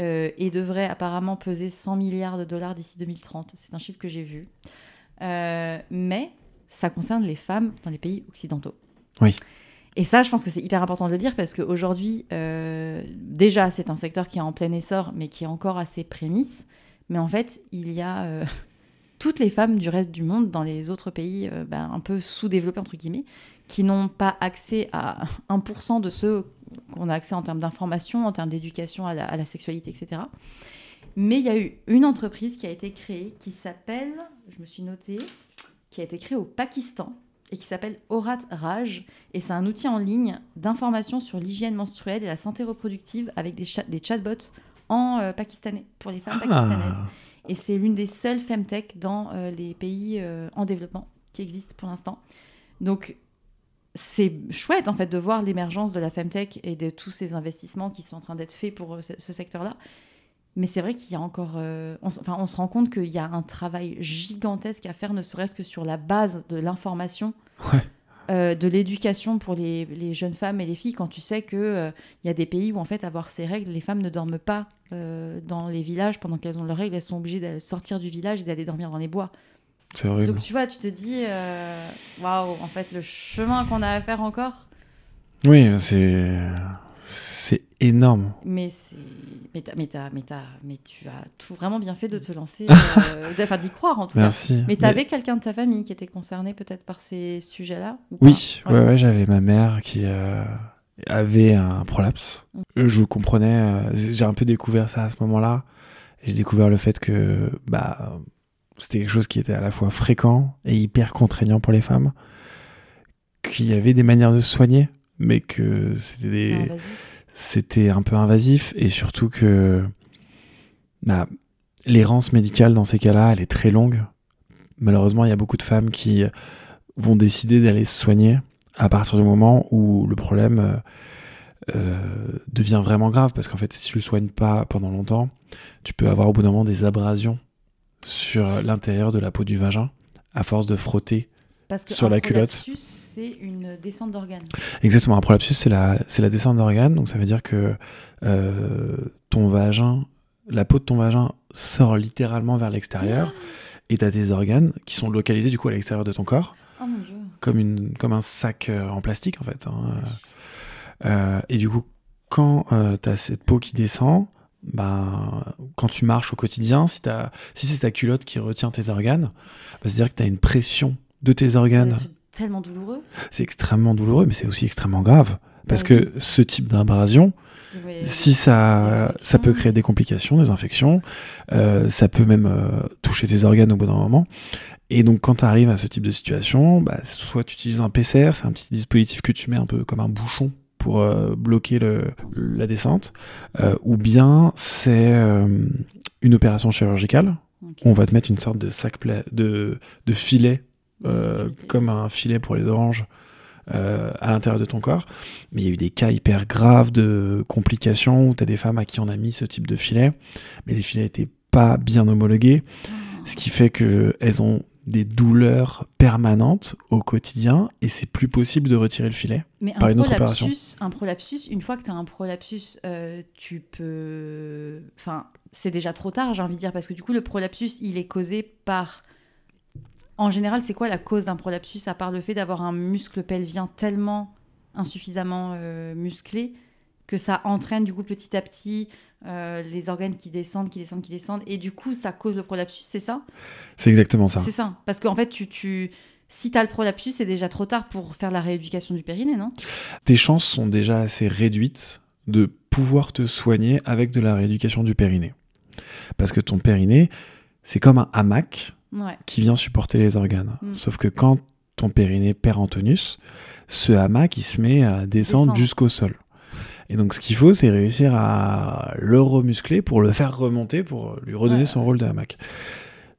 et devrait apparemment peser 100 milliards de dollars d'ici 2030. C'est un chiffre que j'ai vu. Mais ça concerne les femmes dans les pays occidentaux. Oui. Et ça, je pense que c'est hyper important de le dire parce qu'aujourd'hui, déjà, c'est un secteur qui est en plein essor, mais qui est encore à ses prémices. Mais en fait, il y a toutes les femmes du reste du monde, dans les autres pays euh, ben, un peu sous-développés, entre guillemets, qui n'ont pas accès à 1% de ceux qu'on a accès en termes d'information, en termes d'éducation à la, à la sexualité, etc. Mais il y a eu une entreprise qui a été créée qui s'appelle, je me suis notée, qui a été créée au Pakistan et qui s'appelle Aurat Raj. Et c'est un outil en ligne d'information sur l'hygiène menstruelle et la santé reproductive avec des, cha- des chatbots en euh, pakistanais, pour les femmes pakistanaises. Et c'est l'une des seules femtech dans euh, les pays euh, en développement qui existent pour l'instant. Donc, c'est chouette en fait de voir l'émergence de la femtech et de tous ces investissements qui sont en train d'être faits pour euh, ce, secteur-là. Mais c'est vrai qu'il y a encore. on, enfin, on se rend compte qu'il y a un travail gigantesque à faire, ne serait-ce que sur la base de l'information, Ouais. Euh, de l'éducation pour les, les jeunes femmes et les filles. Quand tu sais que euh, il y a des pays où en fait avoir ces règles, les femmes ne dorment pas euh, dans les villages pendant qu'elles ont leurs règles, elles sont obligées de sortir du village et d'aller dormir dans les bois. C'est horrible. Donc tu vois, tu te dis, euh, waouh, en fait, le chemin qu'on a à faire encore, Oui, c'est c'est énorme. mais c'est, mais t'as, mais t'as, mais tu as tout vraiment bien fait de te lancer, euh, enfin d'y croire en tout cas. Merci. Mais t'avais quelqu'un de ta famille qui était concerné peut-être par ces sujets-là ou Oui, ouais, ouais, j'avais ma mère qui euh, avait un prolapse. Mm. Je comprenais, euh, j'ai un peu découvert ça à ce moment-là. J'ai découvert le fait que bah, c'était quelque chose qui était à la fois fréquent et hyper contraignant pour les femmes, qu'il y avait des manières de se soigner, mais que c'était des. C'était un peu invasif et surtout que bah, l'errance médicale dans ces cas-là, elle est très longue. Malheureusement, il y a beaucoup de femmes qui vont décider d'aller se soigner à partir du moment où le problème euh, euh, devient vraiment grave parce qu'en fait, si tu le soignes pas pendant longtemps, tu peux avoir au bout d'un moment des abrasions sur l'intérieur de la peau du vagin à force de frotter Parce que sur la culotte. C'est une descente d'organes. Exactement, un prolapsus, c'est la, c'est la descente d'organes, donc ça veut dire que euh, ton vagin, la peau de ton vagin sort littéralement vers l'extérieur, et t'as tes organes qui sont localisés du coup à l'extérieur de ton corps, Oh mon dieu. comme, une, comme un sac euh, en plastique en fait. hein. Euh, et du coup, quand euh, t'as cette peau qui descend, ben, quand tu marches au quotidien, si, si c'est ta culotte qui retient tes organes, bah, c'est-à-dire que t'as une pression de tes organes tellement douloureux. c'est extrêmement douloureux, mais c'est aussi extrêmement grave. Parce que ce type d'abrasion, si ça, ça peut créer des complications, des infections, euh, ça peut même euh, toucher tes organes au bout d'un moment. Et donc, quand tu arrives à ce type de situation, bah, soit tu utilises un PCR, c'est un petit dispositif que tu mets un peu comme un bouchon pour euh, bloquer le, la descente, ou bien c'est une opération chirurgicale. Ok. On va te mettre une sorte de sac de, de filet, euh, comme un filet pour les oranges, euh, à l'intérieur de ton corps. Mais il y a eu des cas hyper graves de complications où tu as des femmes à qui on a mis ce type de filet, mais les filets n'étaient pas bien homologués, ce qui fait qu'elles ont des douleurs permanentes au quotidien et c'est plus possible de retirer le filet. Mais par un une autre prolapsus, un prolapsus, une fois que tu as un prolapsus, euh, tu peux. Enfin, c'est déjà trop tard, j'ai envie de dire, parce que du coup, le prolapsus, il est causé par. En général, c'est quoi la cause d'un prolapsus, à part le fait d'avoir un muscle pelvien tellement insuffisamment euh, musclé que ça entraîne du coup petit à petit euh, les organes qui descendent, qui descendent, qui descendent, et du coup, ça cause le prolapsus, c'est ça? C'est exactement ça. C'est ça. Parce qu'en fait, tu, tu... si tu as le prolapsus, c'est déjà trop tard pour faire la rééducation du périnée, non? Tes chances sont déjà assez réduites de pouvoir te soigner avec de la rééducation du périnée. Parce que ton périnée, c'est comme un hamac Ouais. qui vient supporter les organes. Mm. Sauf que quand ton périnée perd en tonus, ce hamac il se met à descendre jusqu'au sol. Et donc ce qu'il faut, c'est réussir à le remuscler pour le faire remonter, pour lui redonner Ouais, son ouais. rôle de hamac.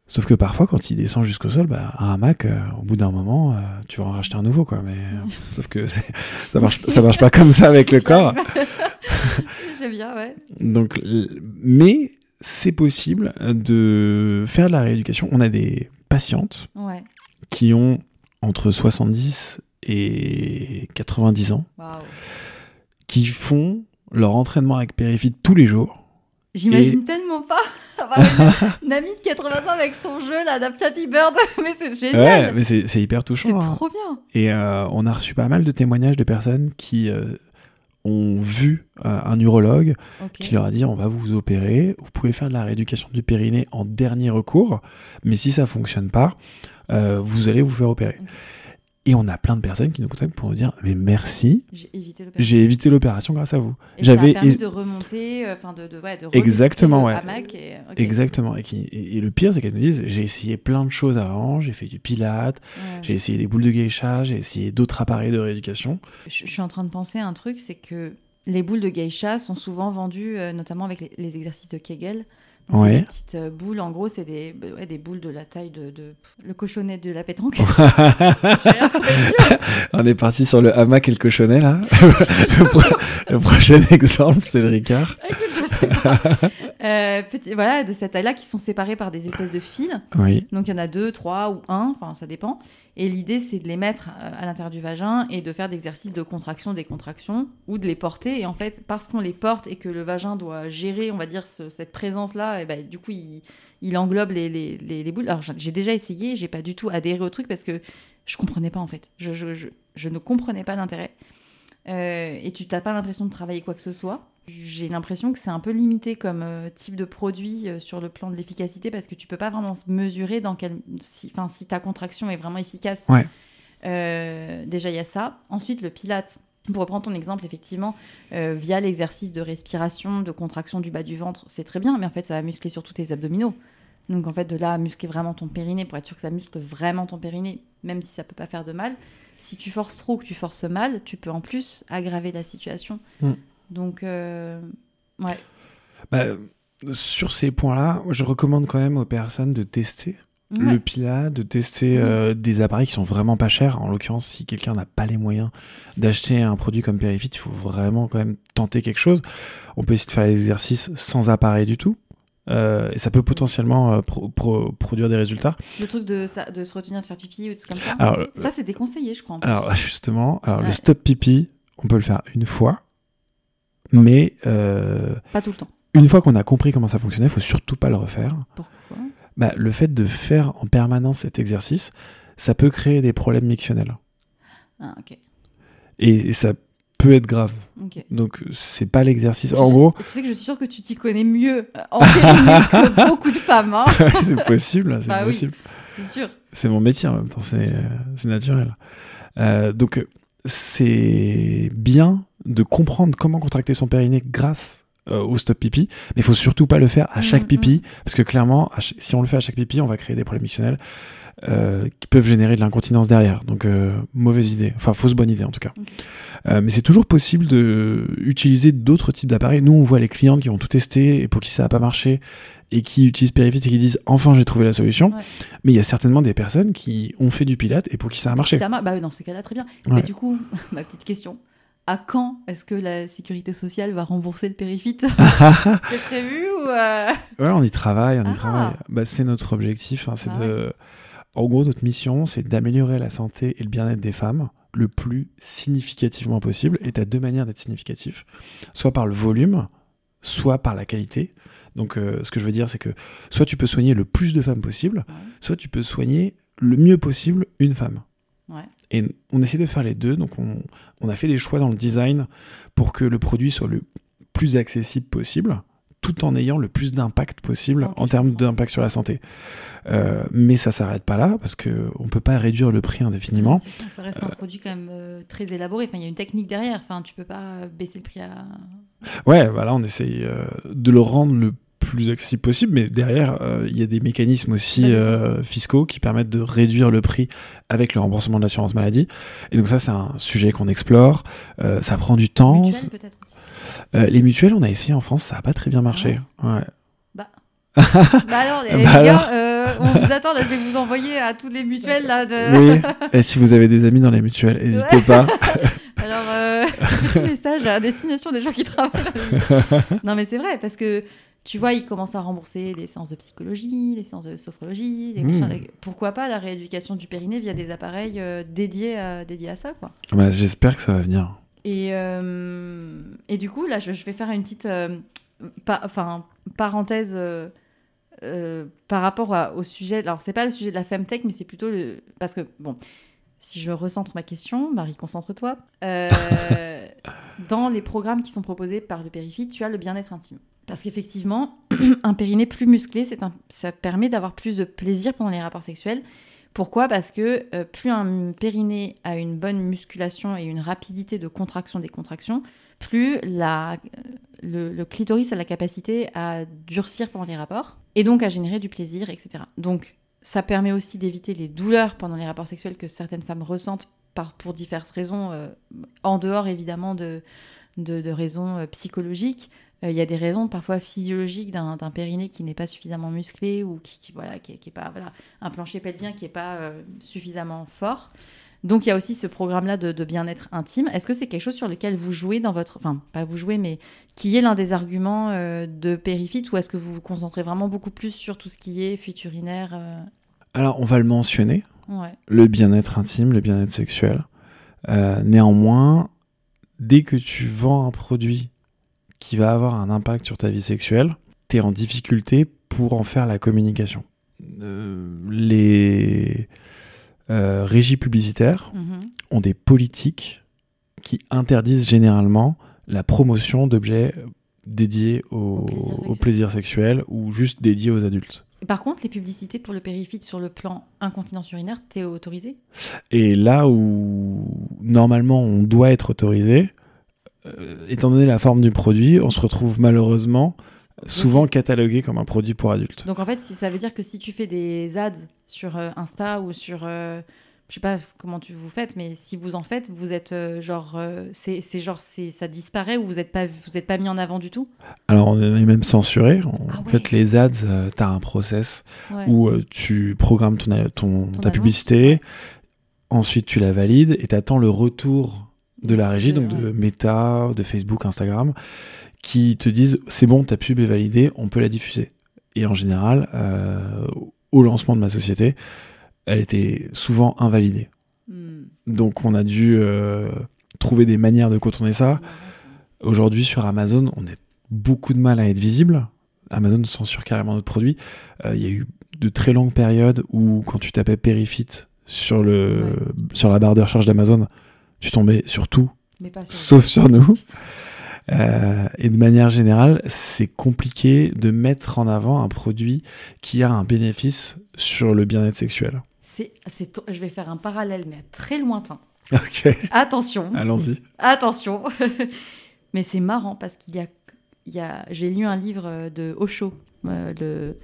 Sauf que parfois, quand il descend jusqu'au sol, bah, un hamac, euh, au bout d'un moment, euh, tu vas en racheter un nouveau, quoi. Mais euh, sauf que ça marche, ça marche pas comme ça avec le corps. J'aime bien, ouais. Donc, mais c'est possible de faire de la rééducation. On a des patientes Ouais. qui ont entre 70 et 90 ans, qui font leur entraînement avec Périfit tous les jours. J'imagine tellement pas avoir une, une amie de 80 ans avec son jeu là Bird. mais c'est Ouais, génial. mais c'est c'est hyper c'est touchant. hein. trop bien. Et euh, on a reçu pas mal de témoignages de personnes qui euh, ont vu euh, un urologue qui leur a dit on va vous opérer, vous pouvez faire de la rééducation du périnée en dernier recours, mais si ça fonctionne pas, euh, vous allez vous faire opérer. Et on a plein de personnes qui nous contactent pour nous dire mais merci, J'ai évité l'opération. grâce à vous. Et J'avais permis de remonter, euh, enfin de, de, ouais, de Exactement, ouais. hamac et-. Exactement. Et, qui- et- et le pire, c'est qu'elles nous disent j'ai essayé plein de choses avant, j'ai fait du pilate, Ouais. j'ai essayé des boules de geisha, j'ai essayé d'autres appareils de rééducation. Je, je suis en train de penser à un truc, c'est que les boules de geisha sont souvent vendues, euh, notamment avec les, les exercices de Kegel. Donc, C'est Ouais. des petites euh, boules, en gros, c'est des, bah, ouais, des boules de la taille de, de- le cochonnet de la pétanque. On est parti sur le hamac et le cochonnet là. le, pro- le prochain exemple, c'est le Ricard. Écoute, je sais pas. Euh, petit, voilà, de cette taille-là, qui sont séparés par des espèces de fils. Oui. Donc il y en a deux, trois ou un, enfin ça dépend. Et l'idée c'est de les mettre euh, à l'intérieur du vagin et de faire des exercices de contraction, décontraction, ou de les porter. Et en fait, parce qu'on les porte et que le vagin doit gérer, on va dire, ce- cette présence-là, et ben, du coup il, englobe les, les, les- les boules. Alors j'ai- déjà essayé, j'ai pas du tout adhéré au truc parce que je comprenais pas en fait. Je, je, ne comprenais pas l'intérêt. Euh, et tu n'as pas l'impression de travailler quoi que ce soit. J'ai l'impression que c'est un peu limité comme euh, type de produit euh, sur le plan de l'efficacité parce que tu peux pas vraiment mesurer dans quel, si, enfin, si ta contraction est vraiment efficace. Ouais. Euh, déjà, il y a ça. Ensuite, le pilate. Pour reprendre ton exemple, effectivement, euh, via l'exercice de respiration, de contraction du bas du ventre, c'est très bien, mais en fait, ça va muscler surtout tes abdominaux. Donc, en fait, de là à muscler vraiment ton périnée pour être sûr que ça muscle vraiment ton périnée, même si ça peut pas faire de mal. Si tu forces trop ou que tu forces mal, tu peux en plus aggraver la situation. Mm. Donc, euh, ouais. Bah, sur ces points-là, je recommande quand même aux personnes de tester Ouais. le Pilate, de tester Oui. euh, des appareils qui sont vraiment pas chers. En l'occurrence, si quelqu'un n'a pas les moyens d'acheter un produit comme Perifit, il faut vraiment quand même tenter quelque chose. On peut essayer de faire les exercices sans appareil du tout. Euh, et ça peut potentiellement euh, pro- pro- produire des résultats. Le truc de, ça, de se retenir de faire pipi ou des trucs comme ça. Alors, ça, c'est déconseillé, je crois. en plus. Alors justement, alors le stop pipi, on peut le faire une fois, mais euh, Pas tout le temps. une fois qu'on a compris comment ça fonctionnait, il faut surtout pas le refaire. Pourquoi? Bah, le fait de faire en permanence cet exercice, ça peut créer des problèmes mictionnels Ah, ok. et, et ça peut être grave. ok. Donc c'est pas l'exercice. En gros, Tu sais que je suis sûre que tu t'y connais mieux euh, en que beaucoup de femmes, hein. c'est possible, c'est Bah oui. possible. C'est sûr. C'est mon métier en même temps, c'est euh, c'est naturel. Euh, donc c'est bien de comprendre comment contracter son périnée grâce euh, au stop pipi, mais il faut surtout pas le faire à chaque Mhm, pipi, parce que clairement, si on le fait à chaque pipi, on va créer des problèmes mictionnels euh, qui peuvent générer de l'incontinence derrière. Donc euh, mauvaise idée, enfin fausse bonne idée en tout cas. Euh, mais c'est toujours possible de utiliser d'autres types d'appareils. Nous, on voit les clientes qui ont tout testé et pour qui ça n'a pas marché et qui utilisent Perifit et qui disent enfin j'ai trouvé la solution. Ouais. Mais il y a certainement des personnes qui ont fait du pilate et pour qui ça a marché. Ça marche. Bah dans ces cas-là, très bien. Ouais. Mais du coup, ma petite question. À quand est-ce que la sécurité sociale va rembourser le périfit C'est prévu ou euh, Ouais, on y travaille, on y Ah. travaille. Bah, c'est notre objectif. hein, c'est Ah de... En gros, notre mission, c'est d'améliorer la santé et le bien-être des femmes le plus significativement possible. Et tu as deux manières d'être significatif. Soit par le volume, soit par la qualité. Donc, euh, ce que je veux dire, c'est que soit tu peux soigner le plus de femmes possible, Ouais. soit tu peux soigner le mieux possible une femme. Ouais. Et on essaie de faire les deux. Donc, on, on a fait des choix dans le design pour que le produit soit le plus accessible possible, tout en ayant le plus d'impact possible en termes d'impact sur la santé. Euh, mais ça s'arrête pas là parce que on peut pas réduire le prix indéfiniment. Ça, ça reste un produit quand même euh, très élaboré. Enfin, il y a une technique derrière. Enfin, tu peux pas baisser le prix à. Ouais, voilà, on essaye euh, de le rendre le plus accessible possible, mais derrière, euh, il y a des mécanismes aussi euh, fiscaux qui permettent de réduire le prix avec le remboursement de l'assurance maladie. Et donc ça, c'est un sujet qu'on explore. Euh, ça prend du temps. Mutuelle, peut-être aussi. Les mutuelles, on a essayé en France, ça a pas très bien marché. Ouais. Bah. bah alors, les, Bah les gars, alors. on vous attend. Là, je vais vous envoyer à toutes les mutuelles là. De... Oui. Et si vous avez des amis dans les mutuelles, n'hésitez Ouais. pas. Alors, petit message à destination des gens qui travaillent. non, mais c'est vrai parce que tu vois, ils commencent à rembourser les séances de psychologie, les séances de sophrologie, les Mmh. machins. pourquoi pas la rééducation du périnée via des appareils euh, dédiés, à, dédiés à ça, quoi. Bah, J'espère que ça va venir. Et, euh, et du coup, là, je, je vais faire une petite euh, pa- parenthèse par rapport à- au sujet. Alors, c'est pas le sujet de la femtech, mais c'est plutôt le. Parce que, bon, si je recentre ma question, Marie, concentre-toi. Dans les programmes qui sont proposés par le Périfit, tu as le bien-être intime. Parce qu'effectivement, un périnée plus musclé, un- ça permet d'avoir plus de plaisir pendant les rapports sexuels. Pourquoi? Parce que euh, plus un périnée a une bonne musculation et une rapidité de contraction des contractions, plus euh, le, clitoris a la capacité à durcir pendant les rapports et donc à générer du plaisir, etc. Donc ça permet aussi d'éviter les douleurs pendant les rapports sexuels que certaines femmes ressentent pour diverses raisons, euh, en dehors évidemment de, de, raisons psychologiques. Euh, Il y a des raisons parfois physiologiques d'un périnée qui n'est pas suffisamment musclé ou qui, qui, voilà, qui, qui est pas voilà, un plancher pelvien qui n'est pas euh, suffisamment fort. Donc il y a aussi ce programme-là de, de bien-être intime. Est-ce que c'est quelque chose sur lequel vous jouez dans votre... Enfin, pas vous jouez, mais qui est l'un des arguments euh, de Périfit ou est-ce que vous vous concentrez vraiment beaucoup plus sur tout ce qui est fuite urinaire euh, Alors, on va le mentionner, Ouais. le bien-être intime, le bien-être sexuel. Euh, néanmoins, dès que tu vends un produit qui va avoir un impact sur ta vie sexuelle, tu es en difficulté pour en faire la communication. Euh, les euh, régies publicitaires Mhm. ont des politiques qui interdisent généralement la promotion d'objets dédiés au, Au plaisir au sexuel. plaisir sexuel ou juste dédiés aux adultes. Par contre, les publicités pour le Périfit sur le plan incontinence urinaire, t'es autorisé? Et là où normalement on doit être autorisé, euh, étant donné la forme du produit, on se retrouve malheureusement souvent catalogué comme un produit pour adultes. Donc en fait, si, ça veut dire que si tu fais des ads sur euh, Insta ou sur... euh, je sais pas comment tu vous faites, mais si vous en faites, vous êtes euh, genre... c'est genre... c'est ça disparaît ou vous n'êtes pas, vous êtes pas mis en avant du tout? Alors on est même censuré. En Ah ouais. fait, les ads, tu as un process Ouais. où tu programmes ton, ton- Ton ta annonce, publicité, ensuite tu la valides et tu attends le retour de la régie, donc de. Meta, de Facebook, Instagram, qui te disent c'est bon, ta pub est validée, on peut la diffuser. Et en général, euh, au lancement de ma société, elle était souvent invalidée. Hmm. Donc on a dû euh, trouver des manières de contourner ça. Aujourd'hui sur Amazon, on a beaucoup de mal à être visible. Amazon censure carrément notre produit. Euh, Il y a eu de très longues périodes où quand tu tapais Perifit sur, le, Ouais. sur la barre de recherche d'Amazon, tu tombais sur tout, Mais pas sur... sauf sur nous. Euh, et de manière générale, c'est compliqué de mettre en avant un produit qui a un bénéfice sur le bien-être sexuel. C'est, je vais faire un parallèle, mais très lointain. Ok, Attention, allons-y. attention. mais c'est marrant parce qu'il y a, il y a, j'ai lu un livre euh, de Osho. euh, le-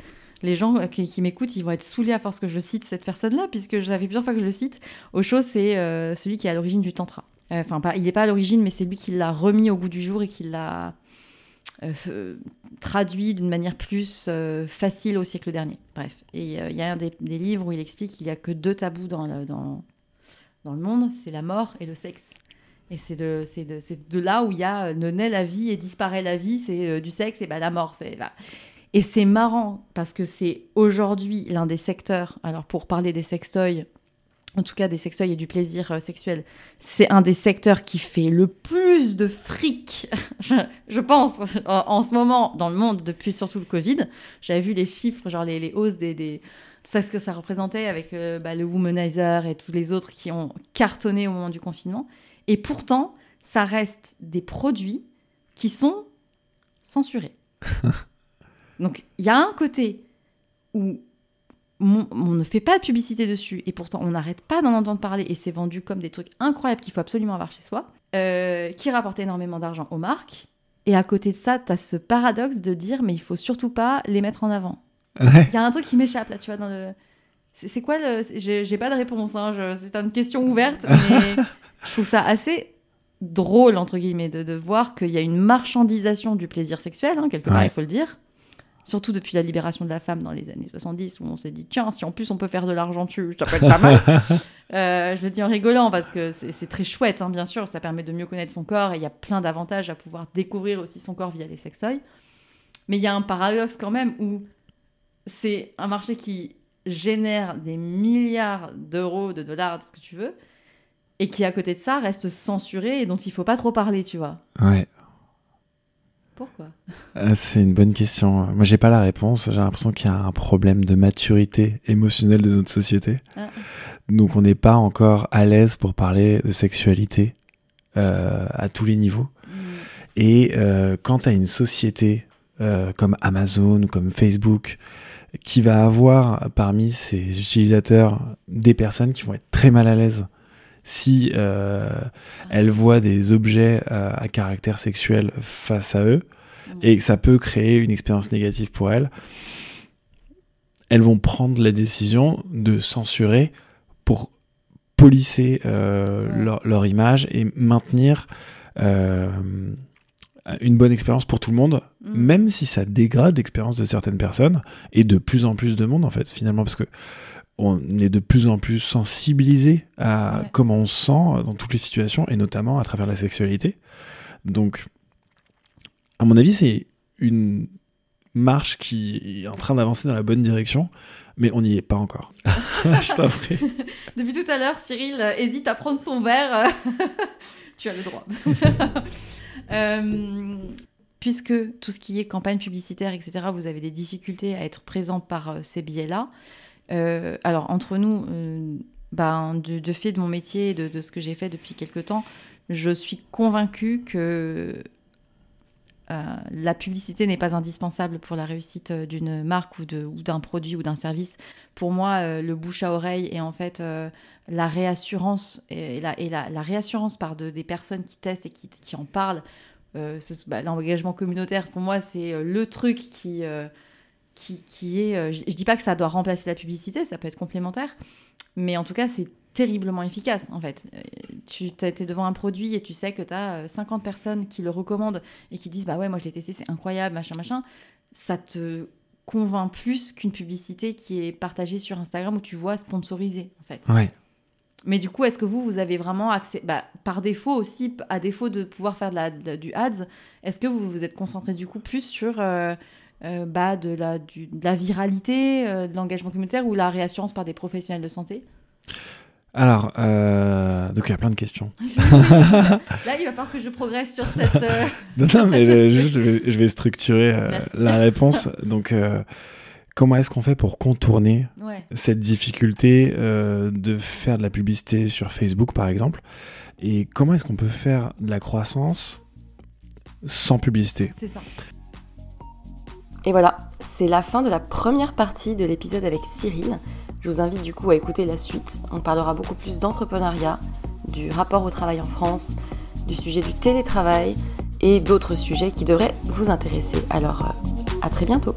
les gens qui, m'écoutent, ils vont être saoulés à force que je cite cette personne-là, puisque ça fait plusieurs fois que je le cite. Osho, c'est euh, celui qui est à l'origine du tantra. Euh, Enfin, il n'est pas à l'origine, mais c'est lui qui l'a remis au goût du jour et qui l'a euh, traduit d'une manière plus facile au siècle dernier. Bref, et il y a un des, livres où il explique qu'il n'y a que deux tabous dans le, monde, c'est la mort et le sexe. Et c'est de, là où il y a ne naît la vie et disparaît la vie, c'est du sexe et bah, la mort. C'est, bah. Et c'est marrant parce que c'est aujourd'hui l'un des secteurs, alors pour parler des sextoys, en tout cas des sextoys et du plaisir euh, sexuel, c'est un des secteurs qui fait le plus de fric, je, pense, en, ce moment dans le monde depuis surtout le Covid. J'avais vu les chiffres, genre les, hausses tout ça, ce que ça représentait avec euh, bah, le Womanizer et tous les autres qui ont cartonné au moment du confinement. Et pourtant, ça reste des produits qui sont censurés. Donc, il y a un côté où on ne fait pas de publicité dessus et pourtant on n'arrête pas d'en entendre parler et c'est vendu comme des trucs incroyables qu'il faut absolument avoir chez soi, euh, qui rapportent énormément d'argent aux marques. Et à côté de ça, tu as ce paradoxe de dire mais il faut surtout pas les mettre en avant. Ouais. Il y a un truc qui m'échappe là, tu vois, dans le. C'est quoi le. J'ai j'ai pas de réponse, hein, je- c'est une question ouverte, mais je trouve ça assez drôle, entre guillemets, de, de voir qu'il y a une marchandisation du plaisir sexuel, hein, quelque part, Ouais. il faut le dire. Surtout depuis la libération de la femme dans les années 70, où on s'est dit, tiens, si en plus on peut faire de l'argent dessus, ça peut être pas mal. Euh, je le dis en rigolant parce que c'est c'est très chouette, hein, bien sûr, ça permet de mieux connaître son corps et il y a plein d'avantages à pouvoir découvrir aussi son corps via les sextoys. Mais il y a un paradoxe quand même où c'est un marché qui génère des milliards d'euros, de dollars, de ce que tu veux, et qui à côté de ça reste censuré et dont il faut pas trop parler, tu vois. Ouais. Pourquoi? Euh, C'est une bonne question. Moi, j'ai pas la réponse. J'ai l'impression qu'il y a un problème de maturité émotionnelle de notre société. Ah. Donc, on n'est pas encore à l'aise pour parler de sexualité euh, à tous les niveaux. Et euh, quand tu as une société euh, comme Amazon ou comme Facebook qui va avoir parmi ses utilisateurs des personnes qui vont être très mal à l'aise si euh, elles voient des objets euh, à caractère sexuel face à eux et que ça peut créer une expérience négative pour elles, elles vont prendre la décision de censurer pour polisser euh, Ouais. leur, leur image et maintenir une bonne expérience pour tout le monde, Mm. même si ça dégrade l'expérience de certaines personnes et de plus en plus de monde en fait finalement parce que on est de plus en plus sensibilisé à Ouais. comment on se sent dans toutes les situations et notamment à travers la sexualité. Donc, à mon avis, c'est une marche qui est en train d'avancer dans la bonne direction, mais on n'y est pas encore. Je t'en prie. Depuis tout à l'heure, Cyril euh, hésite à prendre son verre. tu as le droit. Euh, puisque tout ce qui est campagne publicitaire, etc., vous avez des difficultés à être présent par euh, ces biais-là. Euh, alors, entre nous, euh, ben, de, fait de mon métier et de, ce que j'ai fait depuis quelques temps, je suis convaincue que euh, la publicité n'est pas indispensable pour la réussite euh, d'une marque ou d'un produit ou d'un service. Pour moi, le bouche à oreille et en fait la réassurance et la, réassurance par de- des personnes qui testent et qui, en parlent. bah, L'engagement communautaire, pour moi, c'est le truc qui, qui, qui est. euh, je, je dis pas que ça doit remplacer la publicité, ça peut être complémentaire, mais en tout cas, c'est terriblement efficace en fait. Euh, Tu es devant un produit et tu sais que tu as 50 personnes qui le recommandent et qui disent bah ouais, moi je l'ai testé, c'est incroyable, machin, machin. Ça te convainc plus qu'une publicité qui est partagée sur Instagram où tu vois sponsorisé en fait. Ouais. Mais du coup, est-ce que vous, vous avez vraiment accès, bah, par défaut aussi, à défaut de pouvoir faire de la, de- du ads, est-ce que vous vous êtes concentré du coup plus sur euh, euh, bah, de, la, du- de la viralité, euh, de l'engagement communautaire ou la réassurance par des professionnels de santé? Alors, euh, donc il y a plein de questions. Là, il va falloir que je progresse sur cette. Non, non, mais je, juste, je, vais, je vais structurer la réponse. Donc, comment est-ce qu'on fait pour contourner Ouais. cette difficulté de faire de la publicité sur Facebook, par exemple? Et comment est-ce qu'on peut faire de la croissance sans publicité? C'est ça. Et voilà, c'est la fin de la première partie de l'épisode avec Cyril. Je vous invite du coup à écouter la suite. On parlera beaucoup plus d'entrepreneuriat, du rapport au travail en France, du sujet du télétravail et d'autres sujets qui devraient vous intéresser. Alors, euh, à très bientôt